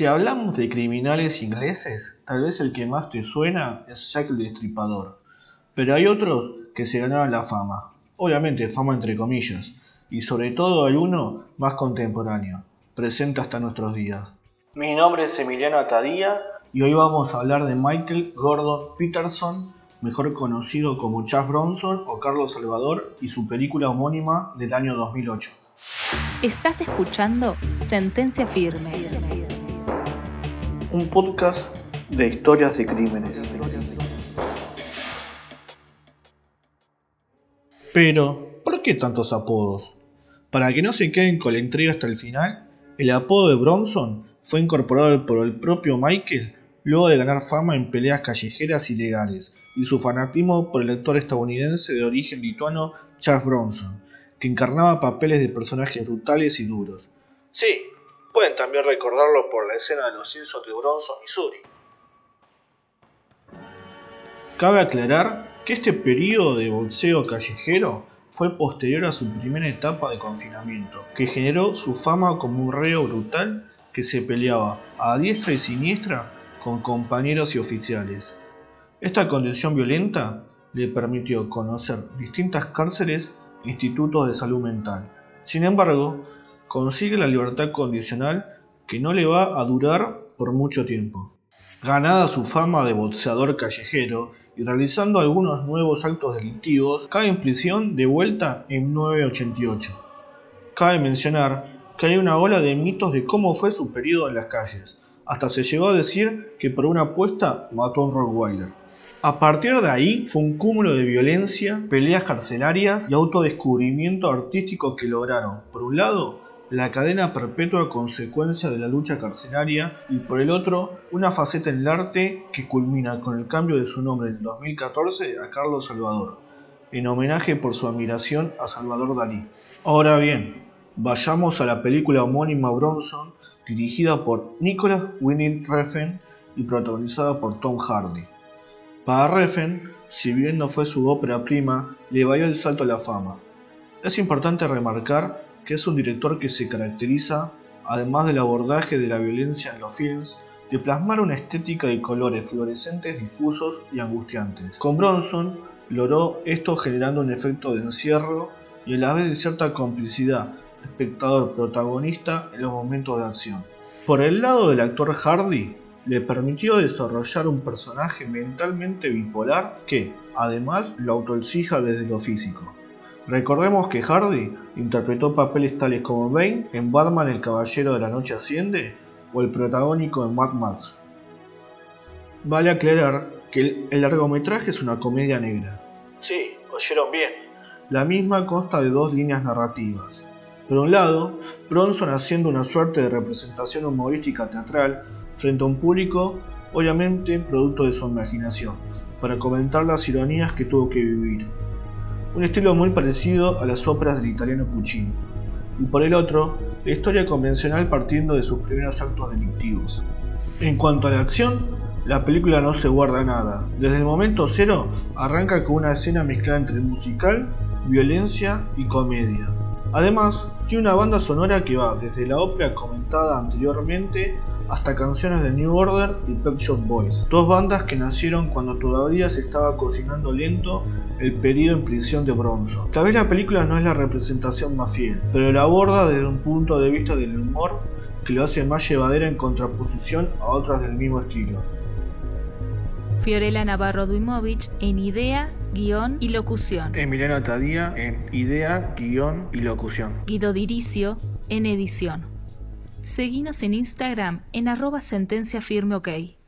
Si hablamos de criminales ingleses, tal vez el que más te suena es Jack el Destripador. Pero hay otros que se ganaron la fama. Obviamente, fama entre comillas. Y sobre todo hay uno más contemporáneo, presente hasta nuestros días. Mi nombre es Emiliano Atadía y hoy vamos a hablar de Michael Gordon Peterson, mejor conocido como Charles Bronson o Carlos Salvador, y su película homónima del año 2008. Estás escuchando Sentencia Firme. Un podcast de historias de crímenes. Pero, ¿por qué tantos apodos? Para que no se queden con la intriga hasta el final, el apodo de Bronson fue incorporado por el propio Michael luego de ganar fama en peleas callejeras ilegales y su fanatismo por el actor estadounidense de origen lituano Charles Bronson, que encarnaba papeles de personajes brutales y duros. Sí, pueden también recordarlo por la escena de los Simpsons de Bronson, Missouri. Cabe aclarar que este periodo de boxeo callejero fue posterior a su primera etapa de confinamiento, que generó su fama como un reo brutal que se peleaba a diestra y siniestra con compañeros y oficiales. Esta condición violenta le permitió conocer distintas cárceles e institutos de salud mental. Sin embargo, consigue la libertad condicional que no le va a durar por mucho tiempo. Ganada su fama de boxeador callejero y realizando algunos nuevos actos delictivos, cae en prisión de vuelta en 988. Cabe mencionar que hay una ola de mitos de cómo fue su periodo en las calles, hasta se llegó a decir que por una apuesta mató a un Rottweiler. A partir de ahí fue un cúmulo de violencia, peleas carcelarias y autodescubrimiento artístico que lograron, por un lado, la cadena perpetua consecuencia de la lucha carcelaria y por el otro, una faceta en el arte que culmina con el cambio de su nombre en 2014 a Carlos Salvador, en homenaje por su admiración a Salvador Dalí. Ahora bien, vayamos a la película homónima Bronson dirigida por Nicholas Winning Refn y protagonizada por Tom Hardy. Para Refn, si bien no fue su ópera prima, le valió el salto a la fama. Es importante remarcar es un director que se caracteriza, además del abordaje de la violencia en los films, de plasmar una estética de colores fluorescentes difusos y angustiantes. Con Bronson logró esto generando un efecto de encierro y a la vez de cierta complicidad espectador protagonista en los momentos de acción. Por el lado del actor Hardy, le permitió desarrollar un personaje mentalmente bipolar que, además, lo autoexija desde lo físico. Recordemos que Hardy interpretó papeles tales como Bane en Batman El Caballero de la Noche Asciende o el protagónico en Mad Max. Vale aclarar que el largometraje es una comedia negra. Sí, oyeron bien. La misma consta de dos líneas narrativas, por un lado, Bronson haciendo una suerte de representación humorística teatral frente a un público, obviamente producto de su imaginación, para comentar las ironías que tuvo que vivir. Un estilo muy parecido a las óperas del italiano Puccini. Y por el otro, la historia convencional partiendo de sus primeros actos delictivos. En cuanto a la acción, la película no se guarda nada. Desde el momento cero arranca con una escena mezclada entre musical, violencia y comedia. Además, tiene una banda sonora que va desde la ópera comentada anteriormente hasta canciones de New Order y Pet Shop Boys, dos bandas que nacieron cuando todavía se estaba cocinando lento el periodo en prisión de Bronson. Tal vez la película no es la representación más fiel, pero la aborda desde un punto de vista del humor que lo hace más llevadera en contraposición a otras del mismo estilo. Fiorella Navarro Duimovich en idea, guion y locución. Emiliano Tadía en idea, guion y locución. Guido Diricio en edición. Seguinos en Instagram en arroba sentencia firme.